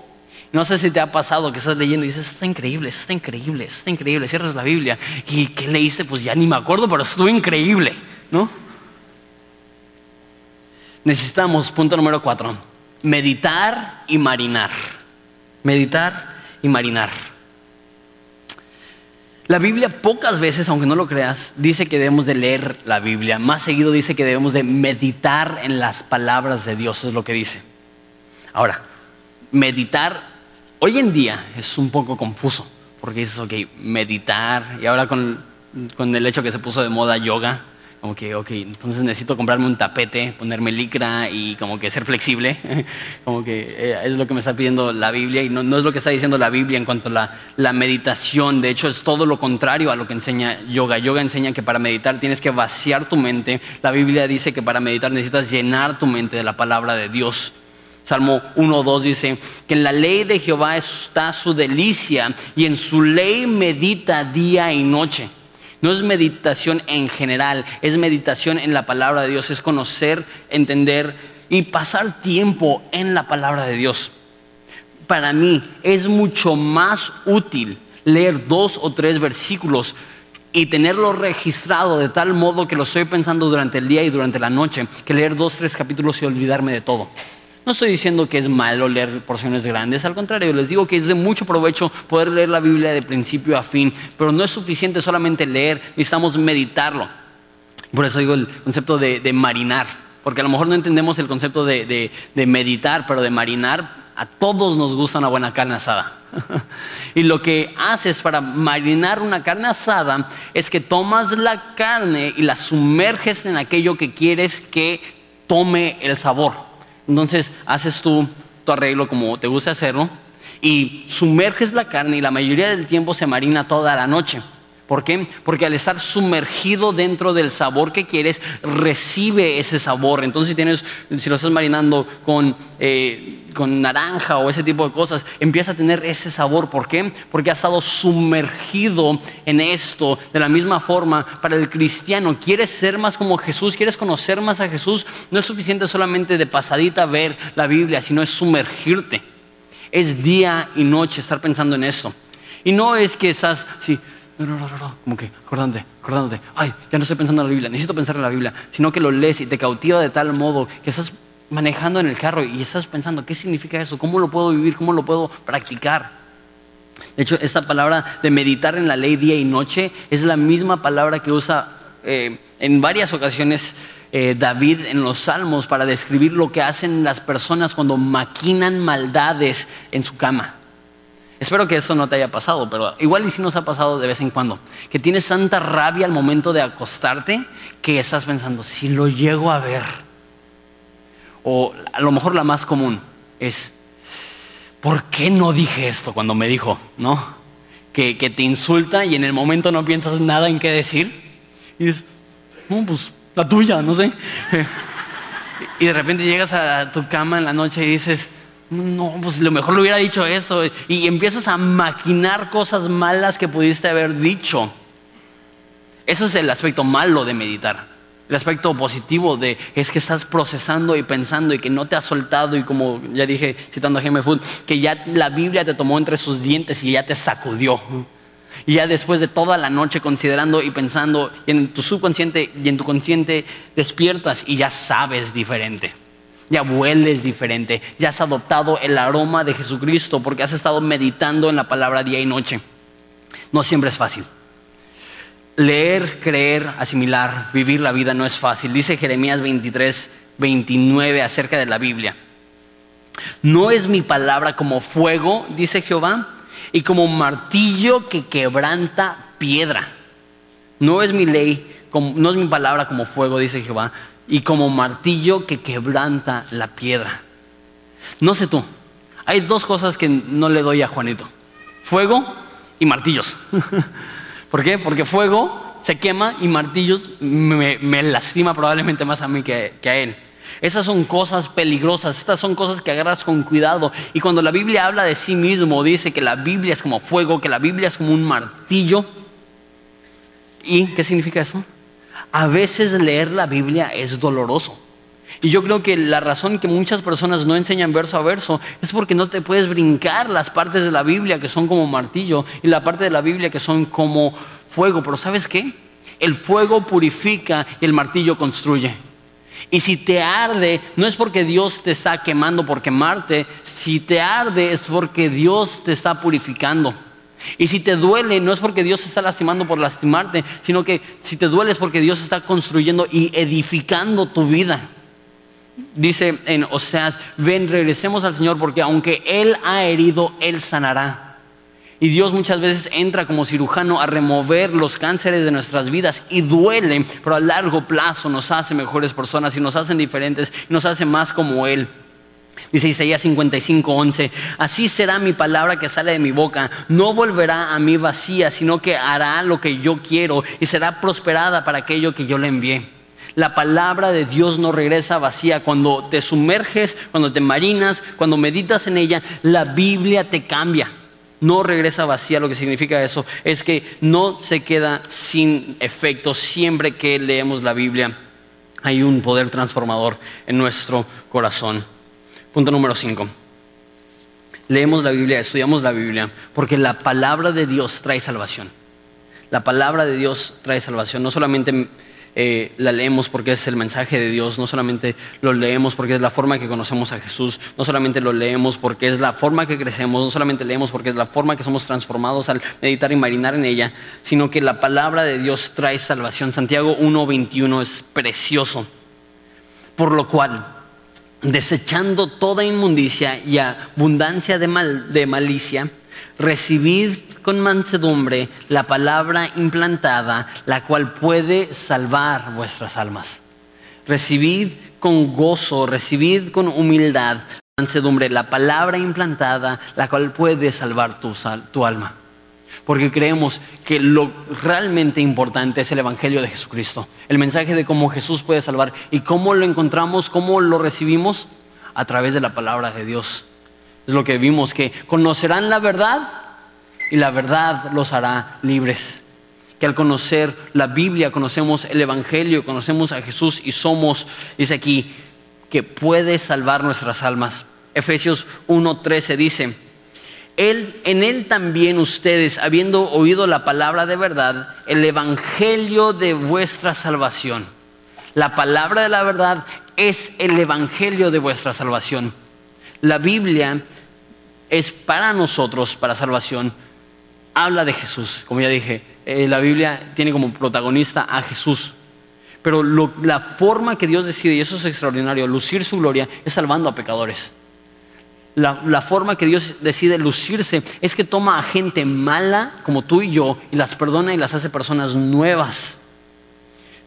Speaker 1: No sé si te ha pasado que estás leyendo y dices, está increíble, está increíble, está increíble. Cierras la Biblia y ¿qué leíste? Pues ya ni me acuerdo, pero estuvo increíble, ¿no? Necesitamos, punto número cuatro, meditar y marinar. Meditar y marinar. La Biblia pocas veces, aunque no lo creas, dice que debemos de leer la Biblia. Más seguido dice que debemos de meditar en las palabras de Dios, es lo que dice. Ahora, meditar hoy en día es un poco confuso, porque dices, ok, meditar, y ahora con, con el hecho que se puso de moda yoga, como que, ok, entonces necesito comprarme un tapete, ponerme licra y como que ser flexible, como que eh, es lo que me está pidiendo la Biblia y no, no, es lo que está diciendo la Biblia en cuanto a la, la, meditación, de hecho es todo lo contrario a lo que enseña yoga. Yoga enseña que para meditar tienes que vaciar tu mente, la Biblia dice que para meditar necesitas llenar tu mente de la palabra de Dios. Salmo 1.2 dice que en la ley de Jehová está su delicia y en su ley medita día y noche. No es meditación en general, es meditación en la palabra de Dios, es conocer, entender y pasar tiempo en la palabra de Dios. Para mí es mucho más útil leer dos o tres versículos y tenerlo registrado de tal modo que lo estoy pensando durante el día y durante la noche, que leer dos, o tres capítulos y olvidarme de todo. No estoy diciendo que es malo leer porciones grandes, al contrario, les digo que es de mucho provecho poder leer la Biblia de principio a fin, pero no es suficiente solamente leer, necesitamos meditarlo. Por eso digo el concepto de, marinar, porque a lo mejor no entendemos el concepto de, meditar, pero de marinar, a todos nos gusta una buena carne asada. y lo que haces para marinar una carne asada es que tomas la carne y la sumerges en aquello que quieres que tome el sabor. Entonces haces tu arreglo como te gusta hacerlo y sumerges la carne y la mayoría del tiempo se marina toda la noche. ¿Por qué? Porque al estar sumergido dentro del sabor que quieres, recibe ese sabor. Entonces, si, tienes, si lo estás marinando con, eh, con naranja o ese tipo de cosas, empieza a tener ese sabor. ¿Por qué? Porque ha estado sumergido en esto. De la misma forma, para el cristiano, ¿quieres ser más como Jesús? ¿Quieres conocer más a Jesús? No es suficiente solamente de pasadita ver la Biblia, sino es sumergirte. Es día y noche estar pensando en esto. Y no es que estás, sí, no, no, no, no, como que acordándote, acordándote, ay, ya no estoy pensando en la Biblia, necesito pensar en la Biblia, sino que lo lees y te cautiva de tal modo que estás manejando en el carro y estás pensando, ¿qué significa eso? ¿Cómo lo puedo vivir? ¿Cómo lo puedo practicar? De hecho, esta palabra de meditar en la ley día y noche es la misma palabra que usa eh, en varias ocasiones eh, David en los salmos para describir lo que hacen las personas cuando maquinan maldades en su cama. Espero que eso no te haya pasado, pero igual y si nos ha pasado de vez en cuando. Que tienes tanta rabia al momento de acostarte que estás pensando, si lo llego a ver. O a lo mejor la más común es, ¿por qué no dije esto cuando me dijo? ¿No? Que, que te insulta y en el momento no piensas nada en qué decir. Y dices, no, pues la tuya, no sé. y de repente llegas a tu cama en la noche y dices, no, pues lo mejor le hubiera dicho esto. Y empiezas a maquinar cosas malas que pudiste haber dicho. Ese es el aspecto malo de meditar. El aspecto positivo de es que estás procesando y pensando y que no te has soltado y como ya dije citando a Jaime Food, que ya la Biblia te tomó entre sus dientes y ya te sacudió. Y ya después de toda la noche considerando y pensando y en tu subconsciente y en tu consciente despiertas y ya sabes diferente ya hueles diferente, ya has adoptado el aroma de Jesucristo porque has estado meditando en la palabra día y noche. No siempre es fácil. Leer, creer, asimilar, vivir la vida no es fácil. Dice Jeremías 23, 29 acerca de la Biblia. No es mi palabra como fuego, dice Jehová, y como martillo que quebranta piedra. No es mi ley, no es mi palabra como fuego, dice Jehová, y como martillo que quebranta la piedra. No sé tú, hay dos cosas que no le doy a Juanito. Fuego y martillos. ¿Por qué? Porque fuego se quema y martillos me, lastima probablemente más a mí que, que, a él. Esas son cosas peligrosas, estas son cosas que agarras con cuidado. Y cuando la Biblia habla de sí mismo, dice que la Biblia es como fuego, que la Biblia es como un martillo. ¿Y qué significa eso? A veces leer la Biblia es doloroso. Y yo creo que la razón que muchas personas no enseñan verso a verso es porque no te puedes brincar las partes de la Biblia que son como martillo y la parte de la Biblia que son como fuego. Pero ¿sabes qué? El fuego purifica y el martillo construye. Y si te arde, no es porque Dios te está quemando por quemarte, si te arde es porque Dios te está purificando. Y si te duele, no es porque Dios está lastimando por lastimarte, sino que si te duele es porque Dios está construyendo y edificando tu vida. Dice en Oseas, ven, regresemos al Señor porque aunque Él ha herido, Él sanará. Y Dios muchas veces entra como cirujano a remover los cánceres de nuestras vidas y duele, pero a largo plazo nos hace mejores personas y nos hacen diferentes y nos hace más como Él. Dice Isaías 55, 11, así será mi palabra que sale de mi boca, no volverá a mí vacía, sino que hará lo que yo quiero y será prosperada para aquello que yo le envié. La palabra de Dios no regresa vacía. Cuando te sumerges, cuando te marinas, cuando meditas en ella, la Biblia te cambia. No regresa vacía, lo que significa eso es que no se queda sin efecto siempre que leemos la Biblia. Hay un poder transformador en nuestro corazón. Punto número 5. Leemos la Biblia, estudiamos la Biblia, porque la palabra de Dios trae salvación. La palabra de Dios trae salvación. No solamente eh, la leemos porque es el mensaje de Dios, no solamente lo leemos porque es la forma que conocemos a Jesús, no solamente lo leemos porque es la forma que crecemos, no solamente leemos porque es la forma que somos transformados al meditar y marinar en ella, sino que la palabra de Dios trae salvación. Santiago 1.21 es precioso, por lo cual desechando toda inmundicia y abundancia de, de malicia, recibid con mansedumbre la palabra implantada, la cual puede salvar vuestras almas. Recibid con gozo, recibid con humildad, mansedumbre, la palabra implantada, la cual puede salvar tu, tu alma. Porque creemos que lo realmente importante es el Evangelio de Jesucristo, el mensaje de cómo Jesús puede salvar y cómo lo encontramos, cómo lo recibimos a través de la palabra de Dios. Es lo que vimos, que conocerán la verdad y la verdad los hará libres. Que al conocer la Biblia, conocemos el Evangelio, conocemos a Jesús y somos, dice aquí, que puede salvar nuestras almas. Efesios 1:13 dice, él, en Él también ustedes, habiendo oído la palabra de verdad, el Evangelio de vuestra salvación. La palabra de la verdad es el Evangelio de vuestra salvación. La Biblia es para nosotros, para salvación, habla de Jesús. Como ya dije, eh, la Biblia tiene como protagonista a Jesús. Pero la forma que Dios decide, y eso es extraordinario, lucir su gloria, es salvando a pecadores. La, forma que Dios decide lucirse es que toma a gente mala como tú y yo y las perdona y las hace personas nuevas.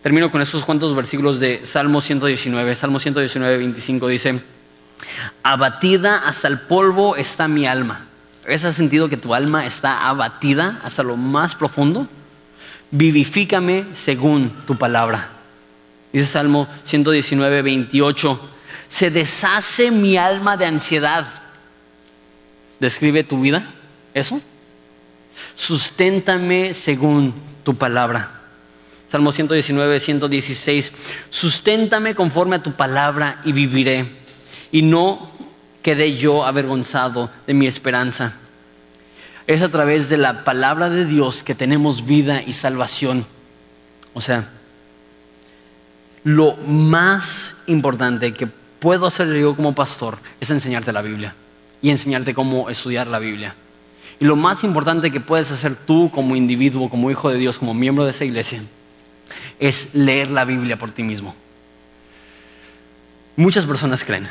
Speaker 1: Termino con estos cuantos versículos de Salmo 119. Salmo 119, 25 dice, abatida hasta el polvo está mi alma. ¿Has sentido que tu alma está abatida hasta lo más profundo? Vivifícame según tu palabra. Dice Salmo 119, 28. Se deshace mi alma de ansiedad. ¿Describe tu vida? ¿Eso? Susténtame según tu palabra. Salmo 119, 116. Susténtame conforme a tu palabra y viviré. Y no quedé yo avergonzado de mi esperanza. Es a través de la palabra de Dios que tenemos vida y salvación. O sea, lo más importante que puedo hacer yo como pastor es enseñarte la Biblia y enseñarte cómo estudiar la Biblia. Y lo más importante que puedes hacer tú como individuo, como hijo de Dios, como miembro de esa iglesia, es leer la Biblia por ti mismo. Muchas personas creen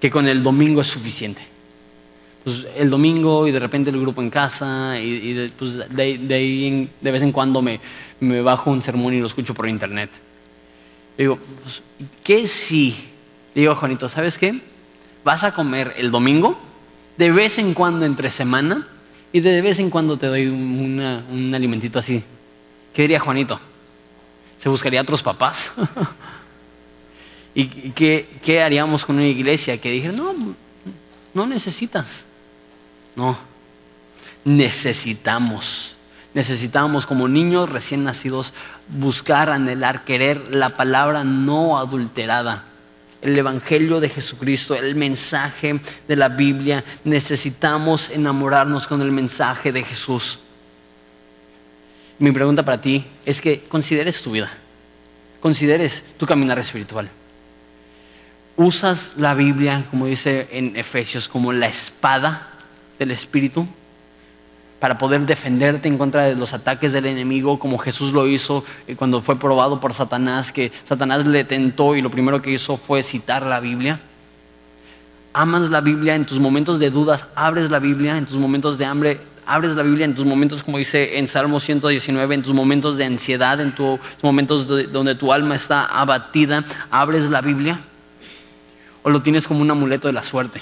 Speaker 1: que con el domingo es suficiente. Pues el domingo y de repente el grupo en casa y, de, pues de, de, vez en cuando me, me, bajo un sermón y lo escucho por internet. Digo, pues, ¿qué si? Digo, Juanito, ¿sabes qué? Vas a comer el domingo, de vez en cuando entre semana y de vez en cuando te doy un alimentito así. ¿Qué diría Juanito? ¿Se buscaría otros papás? ¿Y qué, haríamos con una iglesia que dijera, no, no necesitas? No, necesitamos. Necesitamos como niños recién nacidos buscar, anhelar, querer la palabra no adulterada. El Evangelio de Jesucristo, el mensaje de la Biblia. Necesitamos enamorarnos con el mensaje de Jesús. Mi pregunta para ti es que consideres tu vida, consideres tu caminar espiritual. ¿Usas la Biblia, como dice en Efesios, como la espada del Espíritu? Para poder defenderte en contra de los ataques del enemigo, como Jesús lo hizo eh, cuando fue probado por Satanás, que Satanás le tentó y lo primero que hizo fue citar la Biblia. Amas la Biblia en tus momentos de dudas, abres la Biblia en tus momentos de hambre, abres la Biblia en tus momentos, como dice en Salmo 119, en tus momentos de ansiedad, en tus momentos donde tu alma está abatida, abres la Biblia. O lo tienes como un amuleto de la suerte,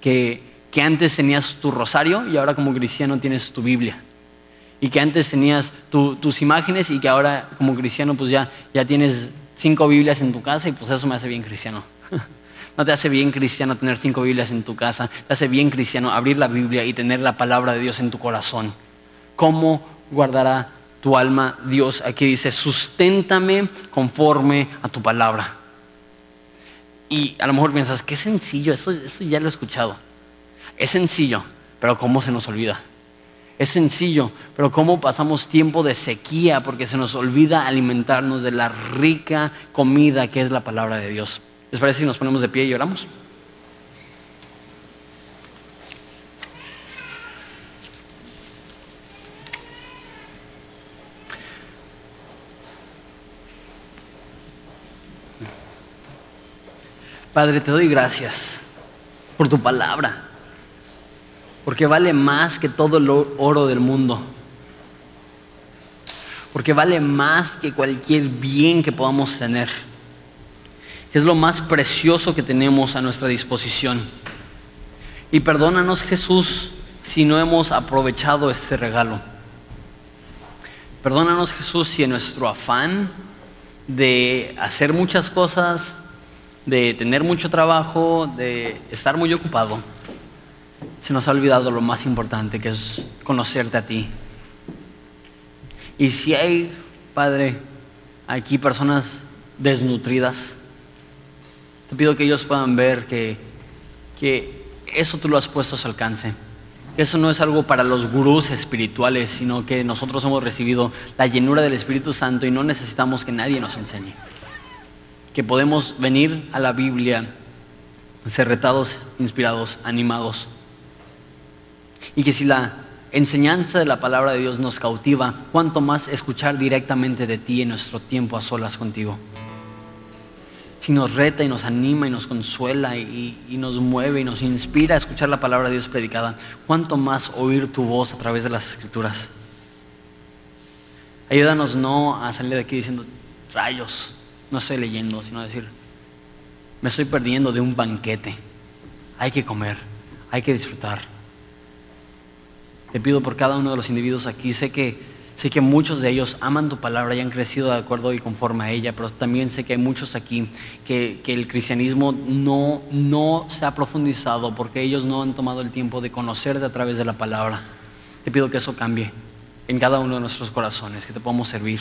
Speaker 1: que que antes tenías tu rosario y ahora como cristiano tienes tu Biblia. Y que antes tenías tus imágenes y que ahora como cristiano pues ya, ya tienes cinco Biblias en tu casa y pues eso me hace bien cristiano. No te hace bien cristiano tener cinco Biblias en tu casa, te hace bien cristiano abrir la Biblia y tener la palabra de Dios en tu corazón. ¿Cómo guardará tu alma Dios? Aquí dice, susténtame conforme a tu palabra. Y a lo mejor piensas, qué sencillo, eso, eso ya lo he escuchado. Es sencillo, pero ¿cómo se nos olvida? Es sencillo, pero ¿cómo pasamos tiempo de sequía porque se nos olvida alimentarnos de la rica comida que es la palabra de Dios? ¿Les parece si nos ponemos de pie y oramos? Padre, te doy gracias por tu palabra porque vale más que todo el oro del mundo, porque vale más que cualquier bien que podamos tener. Es lo más precioso que tenemos a nuestra disposición. Y perdónanos Jesús si no hemos aprovechado este regalo. Perdónanos Jesús si en nuestro afán de hacer muchas cosas, de tener mucho trabajo, de estar muy ocupado, se nos ha olvidado lo más importante, que es conocerte a ti. Y si hay, Padre, aquí personas desnutridas, te pido que ellos puedan ver que, que eso tú lo has puesto a su alcance. Eso no es algo para los gurús espirituales, sino que nosotros hemos recibido la llenura del Espíritu Santo y no necesitamos que nadie nos enseñe. Que podemos venir a la Biblia, ser retados, inspirados, animados y que si la enseñanza de la palabra de Dios nos cautiva, cuánto más escuchar directamente de ti en nuestro tiempo a solas contigo. Si nos reta y nos anima y nos consuela y, nos mueve y nos inspira a escuchar la palabra de Dios predicada, cuánto más oír tu voz a través de las escrituras. Ayúdanos no a salir de aquí diciendo, rayos, no estoy leyendo, sino decir, me estoy perdiendo de un banquete. Hay que comer, hay que disfrutar. Te pido por cada uno de los individuos aquí. Sé que, sé que muchos de ellos aman tu palabra y han crecido de acuerdo y conforme a ella, pero también sé que hay muchos aquí que, que el cristianismo no, no se ha profundizado porque ellos no han tomado el tiempo de conocerte a través de la palabra. Te pido que eso cambie en cada uno de nuestros corazones, que te podamos servir.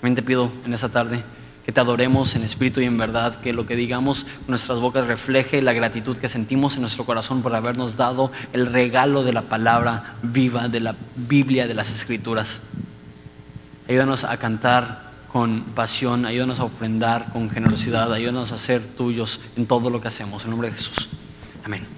Speaker 1: También te pido en esta tarde que te adoremos en espíritu y en verdad, que lo que digamos nuestras bocas refleje la gratitud que sentimos en nuestro corazón por habernos dado el regalo de la palabra viva, de la Biblia, de las Escrituras. Ayúdanos a cantar con pasión, ayúdanos a ofrendar con generosidad, ayúdanos a ser tuyos en todo lo que hacemos. En nombre de Jesús. Amén.